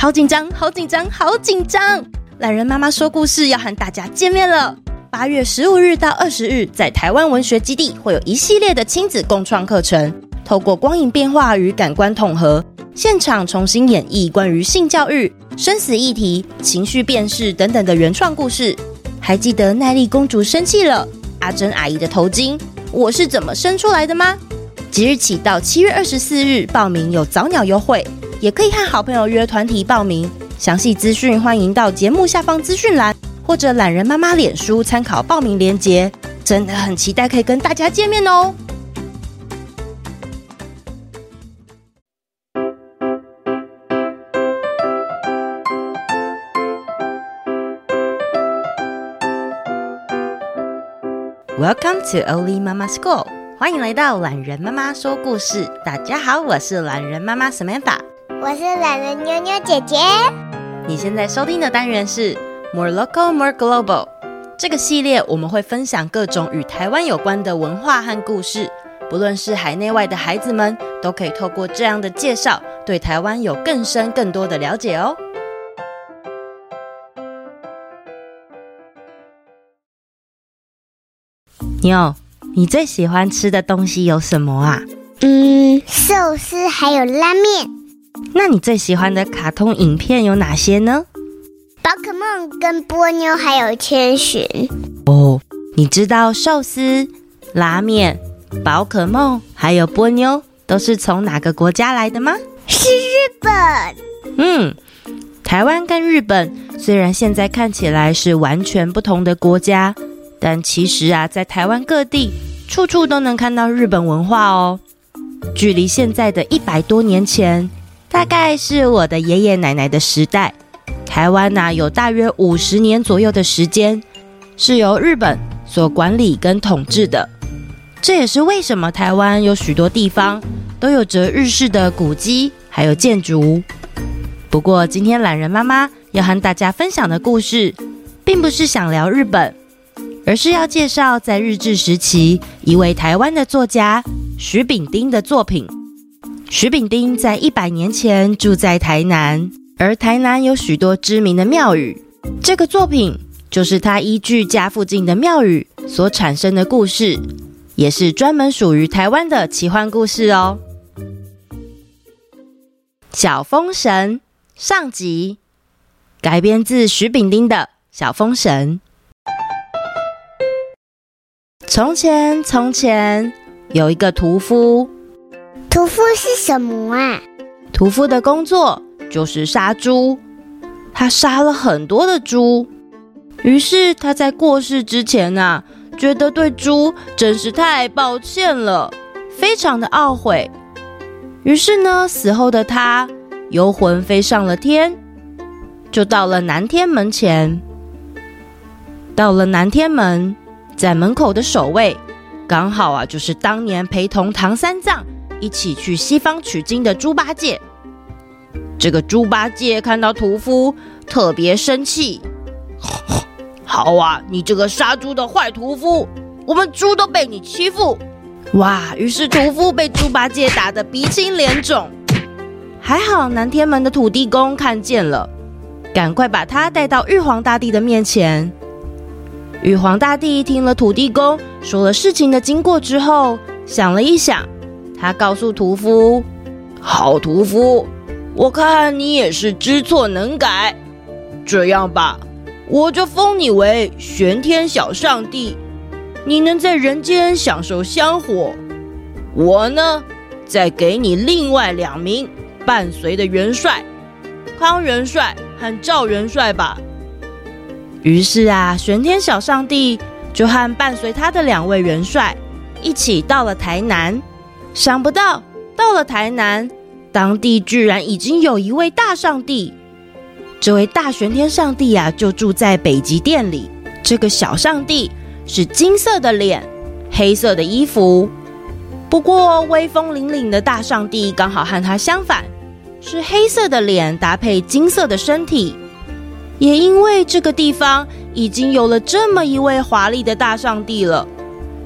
好紧张，好紧张，好紧张！懒人妈妈说故事要和大家见面了。八月十五日到二十日，在台湾文学基地会有一系列的亲子共创课程，透过光影变化与感官统合，现场重新演绎关于性教育、生死议题、情绪辨识等等的原创故事。还记得奈莉公主生气了，阿珍阿姨的头巾，我是怎么生出来的吗？即日起到七月二十四日报名有早鸟优惠，也可以和好朋友约团体报名。详细资讯欢迎到节目下方资讯栏或者懒人妈妈脸书参考报名链接。真的很期待可以跟大家见面哦！Welcome to Oli Mama School，欢迎来到懒人妈妈说故事。大家好，我是懒人妈妈 Samantha，我是懒人妞妞姐姐。你现在收听的单元是 More Local More Global。这个系列我们会分享各种与台湾有关的文化和故事，不论是海内外的孩子们，都可以透过这样的介绍，对台湾有更深更多的了解哦。妞，你最喜欢吃的东西有什么啊？嗯，寿司还有拉面。那你最喜欢的卡通影片有哪些呢？宝可梦跟波妞还有千寻。哦，你知道寿司、拉面、宝可梦还有波妞都是从哪个国家来的吗？是日本。嗯，台湾跟日本虽然现在看起来是完全不同的国家。但其实啊，在台湾各地，处处都能看到日本文化哦。距离现在的一百多年前，大概是我的爷爷奶奶的时代，台湾呐、有大约五十年左右的时间，是由日本所管理跟统治的。这也是为什么台湾有许多地方都有着日式的古迹，还有建筑。不过，今天懒人妈妈要和大家分享的故事，并不是想聊日本。而是要介绍在日治时期一位台湾的作家徐丙丁的作品。许丙丁在一百年前住在台南，而台南有许多知名的庙宇。这个作品就是他依据家附近的庙宇所产生的故事，也是专门属于台湾的奇幻故事哦。小风神上集，改编自许丙丁的《小风神》。从前，从前有一个屠夫。屠夫是什么啊？屠夫的工作就是杀猪。他杀了很多的猪，于是他在过世之前啊，觉得对猪真是太抱歉了，非常的懊悔。于是呢，死后的他游魂飞上了天，就到了南天门前。到了南天门。在门口的守卫，刚好啊，就是当年陪同唐三藏一起去西方取经的猪八戒。这个猪八戒看到屠夫，特别生气。好啊，你这个杀猪的坏屠夫，我们猪都被你欺负。哇！于是屠夫被猪八戒打得鼻青脸肿。还好南天门的土地公看见了，赶快把他带到玉皇大帝的面前。玉皇大帝听了土地公说了事情的经过之后，想了一想，他告诉屠夫：“好屠夫，我看你也是知错能改。这样吧，我就封你为玄天小上帝，你能在人间享受香火。我呢，再给你另外两名伴随的元帅，康元帅和赵元帅吧。”于是啊，玄天小上帝就和伴随他的两位元帅一起到了台南。想不到到了台南，当地居然已经有一位大上帝。这位大玄天上帝啊，就住在北极殿里。这个小上帝是金色的脸，黑色的衣服。不过威风凛凛的大上帝刚好和他相反，是黑色的脸搭配金色的身体。也因为这个地方已经有了这么一位华丽的大上帝了，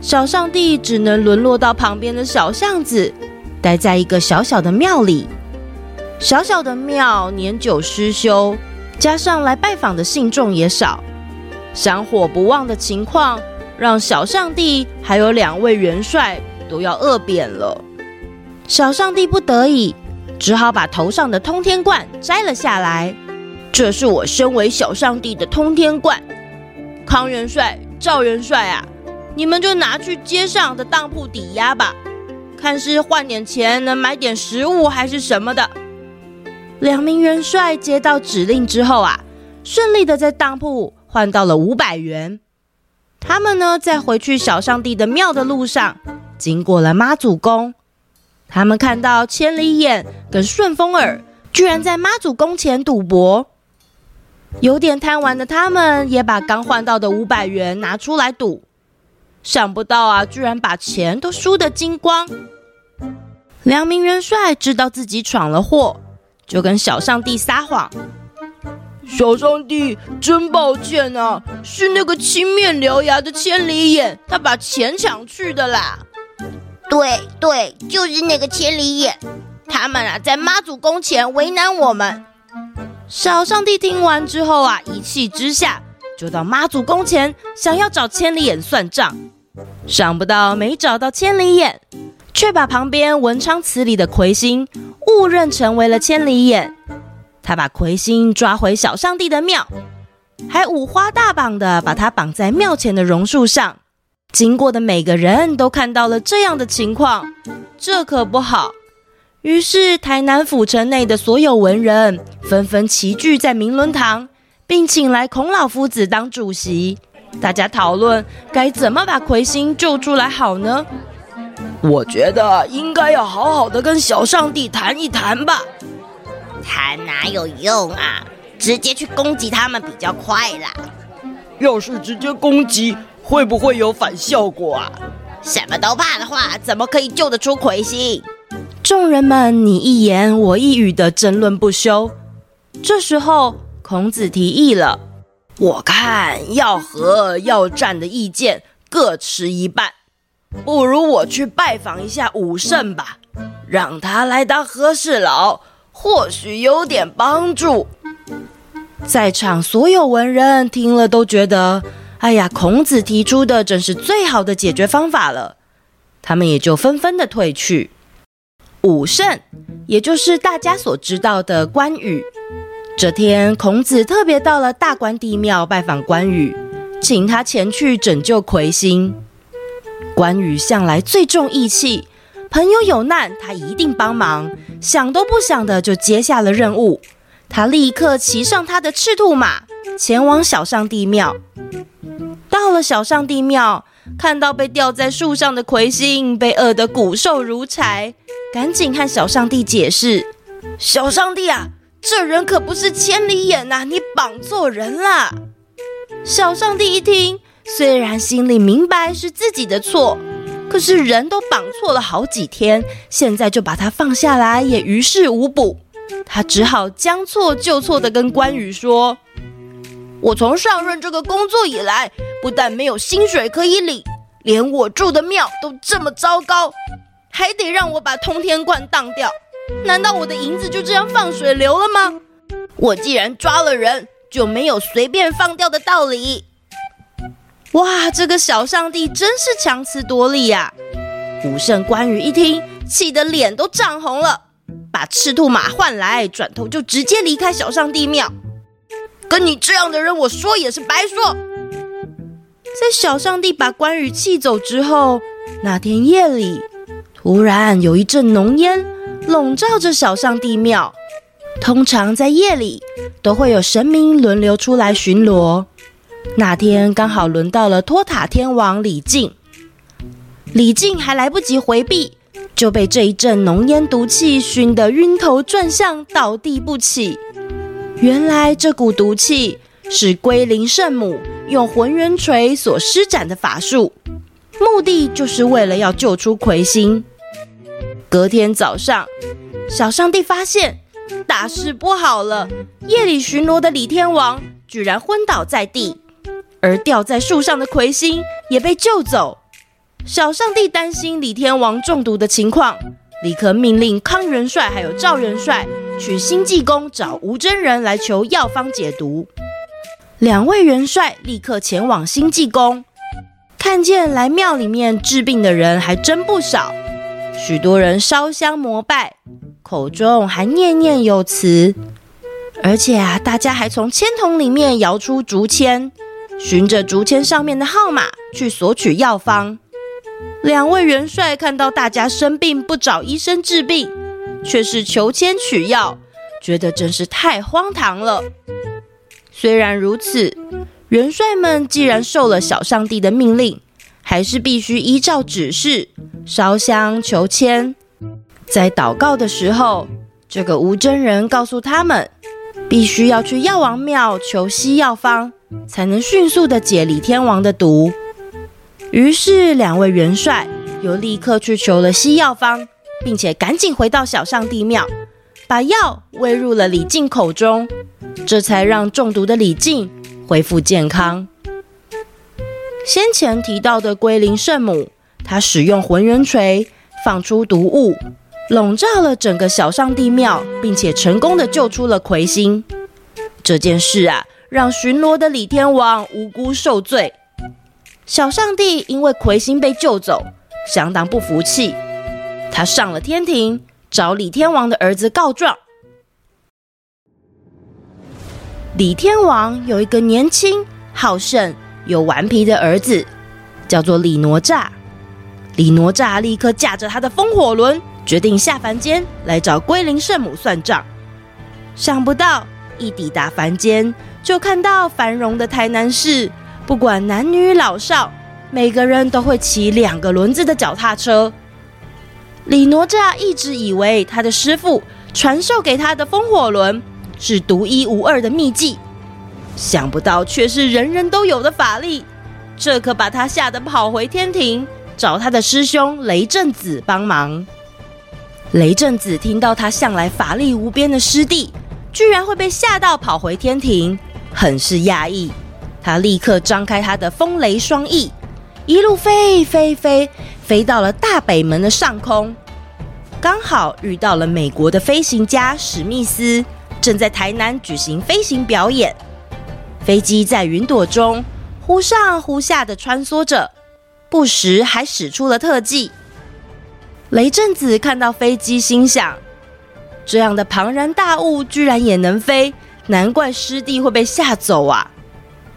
小上帝只能沦落到旁边的小巷子，待在一个小小的庙里。小小的庙年久失修，加上来拜访的信众也少，香火不旺的情况，让小上帝还有两位元帅都要饿扁了。小上帝不得已，只好把头上的通天冠摘了下来。这是我身为小上帝的通天冠。康元帅、赵元帅啊，你们就拿去街上的当铺抵押吧，看是换点钱能买点食物还是什么的。两名元帅接到指令之后啊，顺利的在当铺换到了五百元。他们呢，在回去小上帝的庙的路上，经过了妈祖宫。他们看到千里眼跟顺风耳居然在妈祖宫前赌博，有点贪玩的他们也把刚换到的五百元拿出来赌，想不到啊，居然把钱都输得精光。两名元帅知道自己闯了祸，就跟小上帝撒谎：“小上帝，真抱歉啊，是那个青面獠牙的千里眼，他把钱抢去的啦。”对对，就是那个千里眼，他们啊在妈祖宫前为难我们。小上帝听完之后啊，一气之下就到妈祖宫前想要找千里眼算账，想不到没找到千里眼，却把旁边文昌祠里的魁星误认成为了千里眼。他把魁星抓回小上帝的庙，还五花大绑的把他绑在庙前的榕树上。经过的每个人都看到了这样的情况，这可不好。于是台南府城内的所有文人纷纷齐聚在明伦堂，并请来孔老夫子当主席，大家讨论该怎么把魁星救出来好呢？我觉得应该要好好的跟小上帝谈一谈吧。谈哪有用啊？直接去攻击他们比较快啦。要是直接攻击。会不会有反效果啊？什么都怕的话，怎么可以救得出魁星？众人们你一言我一语的争论不休。这时候，孔子提议了：“我看要和要战的意见各持一半，不如我去拜访一下武圣吧，让他来当和事佬，或许有点帮助。”在场所有文人听了都觉得。哎呀，孔子提出的真是最好的解决方法了，他们也就纷纷的退去。武圣，也就是大家所知道的关羽。这天，孔子特别到了大关帝庙拜访关羽，请他前去拯救魁星。关羽向来最重义气，朋友有难他一定帮忙，想都不想的就接下了任务。他立刻骑上他的赤兔马，前往小上帝庙。到了小上帝庙，看到被吊在树上的魁星被饿得骨瘦如柴，赶紧和小上帝解释：“小上帝啊，这人可不是千里眼呐，你绑错人了。”小上帝一听，虽然心里明白是自己的错，可是人都绑错了好几天，现在就把他放下来也于事无补，他只好将错就错地跟关羽说。我从上任这个工作以来，不但没有薪水可以领，连我住的庙都这么糟糕，还得让我把通天冠当掉。难道我的银子就这样放水流了吗？我既然抓了人，就没有随便放掉的道理。哇，这个小上帝真是强词夺理呀！武圣关羽一听，气得脸都涨红了，把赤兔马换来，转头就直接离开小上帝庙。跟你这样的人，我说也是白说。在小上帝把关羽气走之后，那天夜里，突然有一阵浓烟笼罩着小上帝庙。通常在夜里都会有神明轮流出来巡逻。那天刚好轮到了托塔天王李靖，李靖还来不及回避，就被这一阵浓烟毒气熏得晕头转向，倒地不起。原来这股毒气是龟灵圣母用浑元锤所施展的法术，目的就是为了要救出魁星。隔天早上，小上帝发现大事不好了，夜里巡逻的李天王居然昏倒在地，而吊在树上的魁星也被救走。小上帝担心李天王中毒的情况，立刻命令康元帅还有赵元帅。去星济宫找吴真人来求药方解毒。两位元帅立刻前往星济宫，看见来庙里面治病的人还真不少，许多人烧香膜拜，口中还念念有词。而且啊，大家还从签筒里面摇出竹签，循着竹签上面的号码去索取药方。两位元帅看到大家生病不找医生治病，却是求签取药，觉得真是太荒唐了。虽然如此，元帅们既然受了小上帝的命令，还是必须依照指示烧香求签。在祷告的时候，这个吴真人告诉他们。必须要去药王庙求西药方，才能迅速的解李天王的毒。于是，两位元帅又立刻去求了西药方，并且赶紧回到小上帝庙，把药喂入了李靖口中，这才让中毒的李靖恢复健康。先前提到的龟灵圣母，她使用浑元锤放出毒雾。笼罩了整个小上帝庙，并且成功的救出了魁星。这件事啊，让巡逻的李天王无辜受罪。小上帝因为魁星被救走，相当不服气。他上了天庭，找李天王的儿子告状。李天王有一个年轻、好胜有顽皮的儿子，叫做李哪吒。李哪吒立刻驾着他的风火轮。决定下凡间来找龟灵圣母算账，想不到一抵达凡间，就看到繁荣的台南市，不管男女老少，每个人都会骑两个轮子的脚踏车。李哪吒一直以为他的师父传授给他的风火轮是独一无二的秘技，想不到却是人人都有的法力，这可把他吓得跑回天庭找他的师兄雷震子帮忙。雷震子听到他向来法力无边的师弟，居然会被吓到跑回天庭，很是讶异。他立刻张开他的风雷双翼，一路飞飞飞，飞到了大北门的上空，刚好遇到了美国的飞行家史密斯，正在台南举行飞行表演。飞机在云朵中忽上忽下的穿梭着，不时还使出了特技。雷震子看到飞机，心想：这样的庞然大物居然也能飞，难怪师弟会被吓走啊！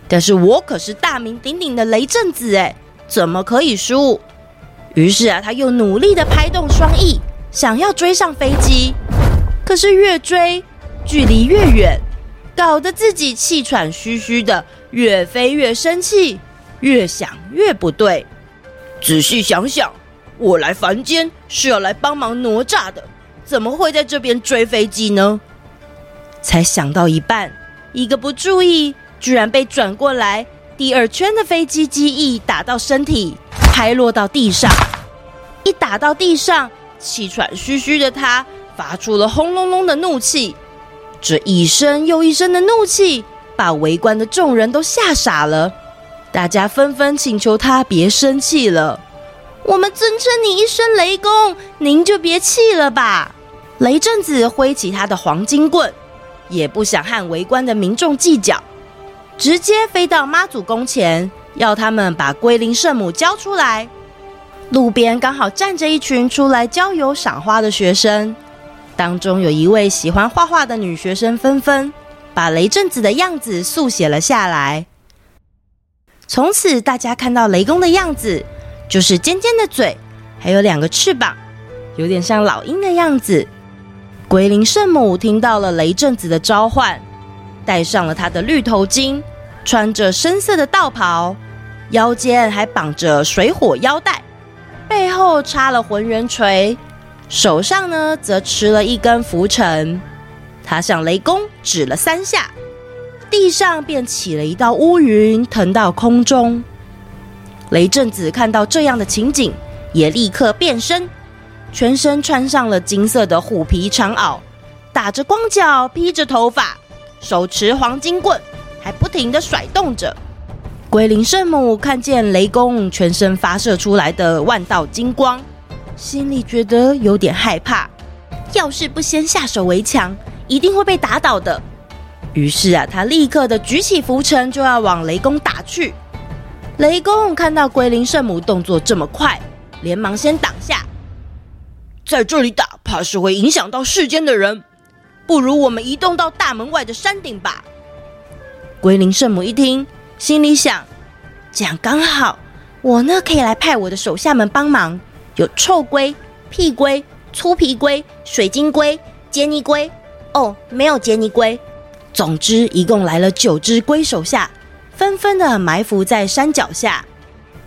但是我可是大名鼎鼎的雷震子哎，怎么可以输？于是啊，他又努力地拍动双翼，想要追上飞机。可是越追，距离越远，搞得自己气喘吁吁的，越飞越生气，越想越不对。仔细想想。我来凡间是要来帮忙哪吒的，怎么会在这边追飞机呢？才想到一半，一个不注意，居然被转过来第二圈的飞机机翼打到身体，拍落到地上。一打到地上，气喘吁吁的他发出了轰隆隆的怒气。这一声又一声的怒气，把围观的众人都吓傻了。大家纷纷请求他别生气了。我们尊称你一声雷公，您就别气了吧。雷震子挥起他的黄金棍，也不想和围观的民众计较，直接飞到妈祖宫前，要他们把龟灵圣母交出来。路边刚好站着一群出来郊游赏花的学生，当中有一位喜欢画画的女学生纷纷把雷震子的样子速写了下来。从此，大家看到雷公的样子。就是尖尖的嘴，还有两个翅膀，有点像老鹰的样子。龟灵圣母听到了雷震子的召唤，戴上了他的绿头巾，穿着深色的道袍，腰间还绑着水火腰带，背后插了浑元锤，手上呢则持了一根拂尘。他向雷公指了三下，地上便起了一道乌云，腾到空中。雷震子看到这样的情景，也立刻变身，全身穿上了金色的虎皮长袄，打着光脚，披着头发，手持黄金棍，还不停的甩动着。龟灵圣母看见雷公全身发射出来的万道金光，心里觉得有点害怕，要是不先下手为强，一定会被打倒的。于是啊，他立刻的举起拂尘，就要往雷公打去。雷公看到龟灵圣母动作这么快，连忙先挡下。在这里打，怕是会影响到世间的人，不如我们移动到大门外的山顶吧。龟灵圣母一听，心里想：这样刚好，我呢可以来派我的手下们帮忙，有臭龟、屁龟、粗皮龟、水晶龟、杰尼龟。哦，没有杰尼龟。总之，一共来了九只龟手下，纷纷的埋伏在山脚下。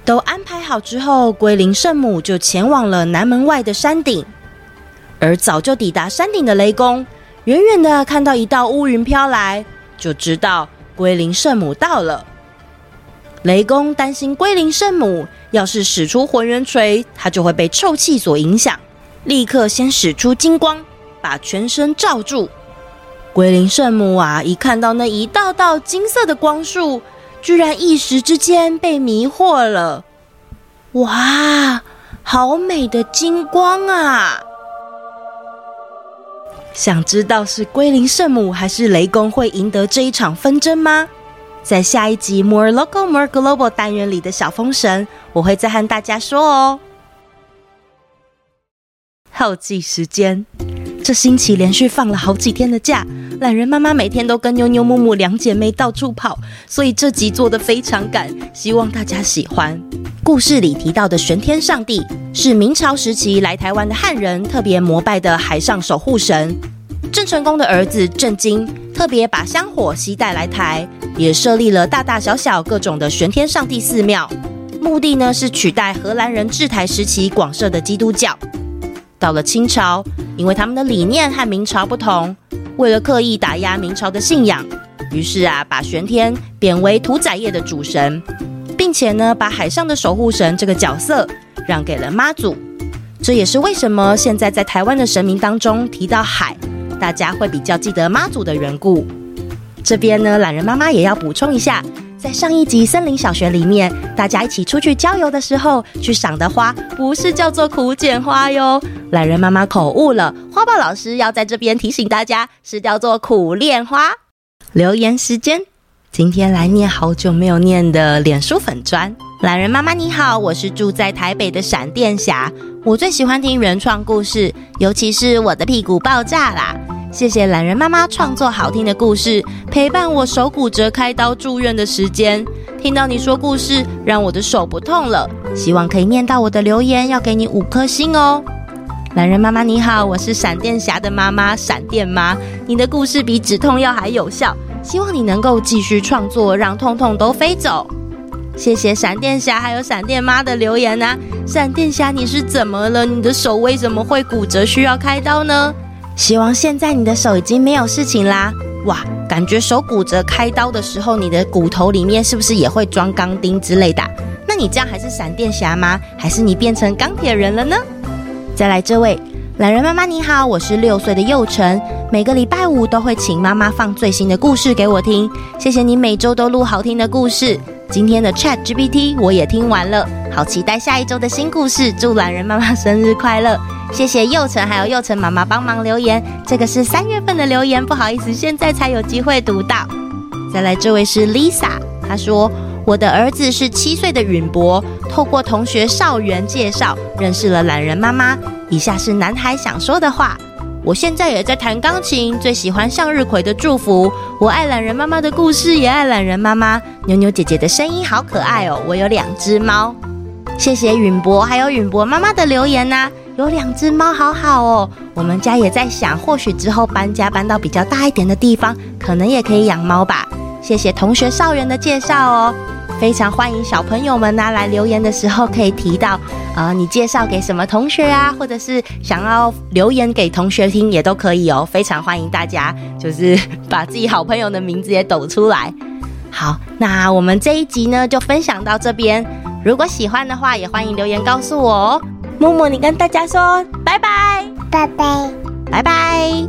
都安排好之后，龟灵圣母就前往了南门外的山顶。而早就抵达山顶的雷公，远远的看到一道乌云飘来，就知道龟灵圣母到了。雷公担心龟灵圣母要是使出浑元锤，他就会被臭气所影响，立刻先使出金光，把全身罩住。龟灵圣母啊，一看到那一道道金色的光束，居然一时之间被迷惑了。哇，好美的金光啊！想知道是龟灵圣母还是雷公会赢得这一场纷争吗？在下一集 More Local More Global 单元里的小风神，我会再和大家说哦。后记时间。这星期连续放了好几天的假，懒人妈妈每天都跟妞妞、木木两姐妹到处跑，所以这集做得非常赶，希望大家喜欢。故事里提到的玄天上帝是明朝时期来台湾的汉人特别膜拜的海上守护神。郑成功的儿子郑经特别把香火携带来台，也设立了大大小小各种的玄天上帝寺庙，目的呢是取代荷兰人治台时期广设的基督教。到了清朝，因为他们的理念和明朝不同，为了刻意打压明朝的信仰，于是啊，把玄天贬为屠宰业的主神，并且呢，把海上的守护神这个角色让给了妈祖。这也是为什么现在在台湾的神明当中提到海，大家会比较记得妈祖的缘故。这边呢，懒人妈妈也要补充一下。在上一集森林小学里面，大家一起出去郊游的时候，去赏的花不是叫做苦楝花哟。懒人妈妈口误了，花豹老师要在这边提醒大家，是叫做苦恋花。留言时间，今天来念好久没有念的脸书粉砖，懒人妈妈你好，我是住在台北的闪电侠，我最喜欢听原创故事，尤其是我的屁股爆炸啦。谢谢懒人妈妈创作好听的故事，陪伴我手骨折开刀住院的时间。听到你说故事，让我的手不痛了。希望可以念到我的留言，要给你五颗星哦。懒人妈妈你好，我是闪电侠的妈妈，闪电妈。你的故事比止痛药还有效，希望你能够继续创作，让痛痛都飞走。谢谢闪电侠还有闪电妈的留言啊。闪电侠你是怎么了？你的手为什么会骨折，需要开刀呢？希望现在你的手已经没有事情啦！哇，感觉手骨折开刀的时候，你的骨头里面是不是也会装钢钉之类的？那你这样还是闪电侠吗？还是你变成钢铁人了呢？再来这位懒人妈妈你好，我是六岁的幼辰，每个礼拜五都会请妈妈放最新的故事给我听，谢谢你每周都录好听的故事。今天的 Chat GPT 我也听完了，好期待下一周的新故事，祝懒人妈妈生日快乐！谢谢幼辰，还有幼辰妈妈帮忙留言。这个是三月份的留言，不好意思，现在才有机会读到。再来，这位是 Lisa，她说：“我的儿子是七岁的允博，透过同学少元介绍认识了懒人妈妈。以下是男孩想说的话：我现在也在弹钢琴，最喜欢向日葵的祝福。我爱懒人妈妈的故事，也爱懒人妈妈。妞妞姐姐的声音好可爱哦，我有两只猫。谢谢允博，还有允博妈妈的留言呐、”有两只猫，好好哦。我们家也在想，或许之后搬家搬到比较大一点的地方，可能也可以养猫吧。谢谢同学少元的介绍哦，非常欢迎小朋友们拿来留言的时候可以提到，呃，你介绍给什么同学啊，或者是想要留言给同学听也都可以哦。非常欢迎大家，就是 把自己好朋友的名字也抖出来。好，那我们这一集呢就分享到这边。如果喜欢的话，也欢迎留言告诉我哦。木木，你跟大家说拜拜，拜拜，拜拜。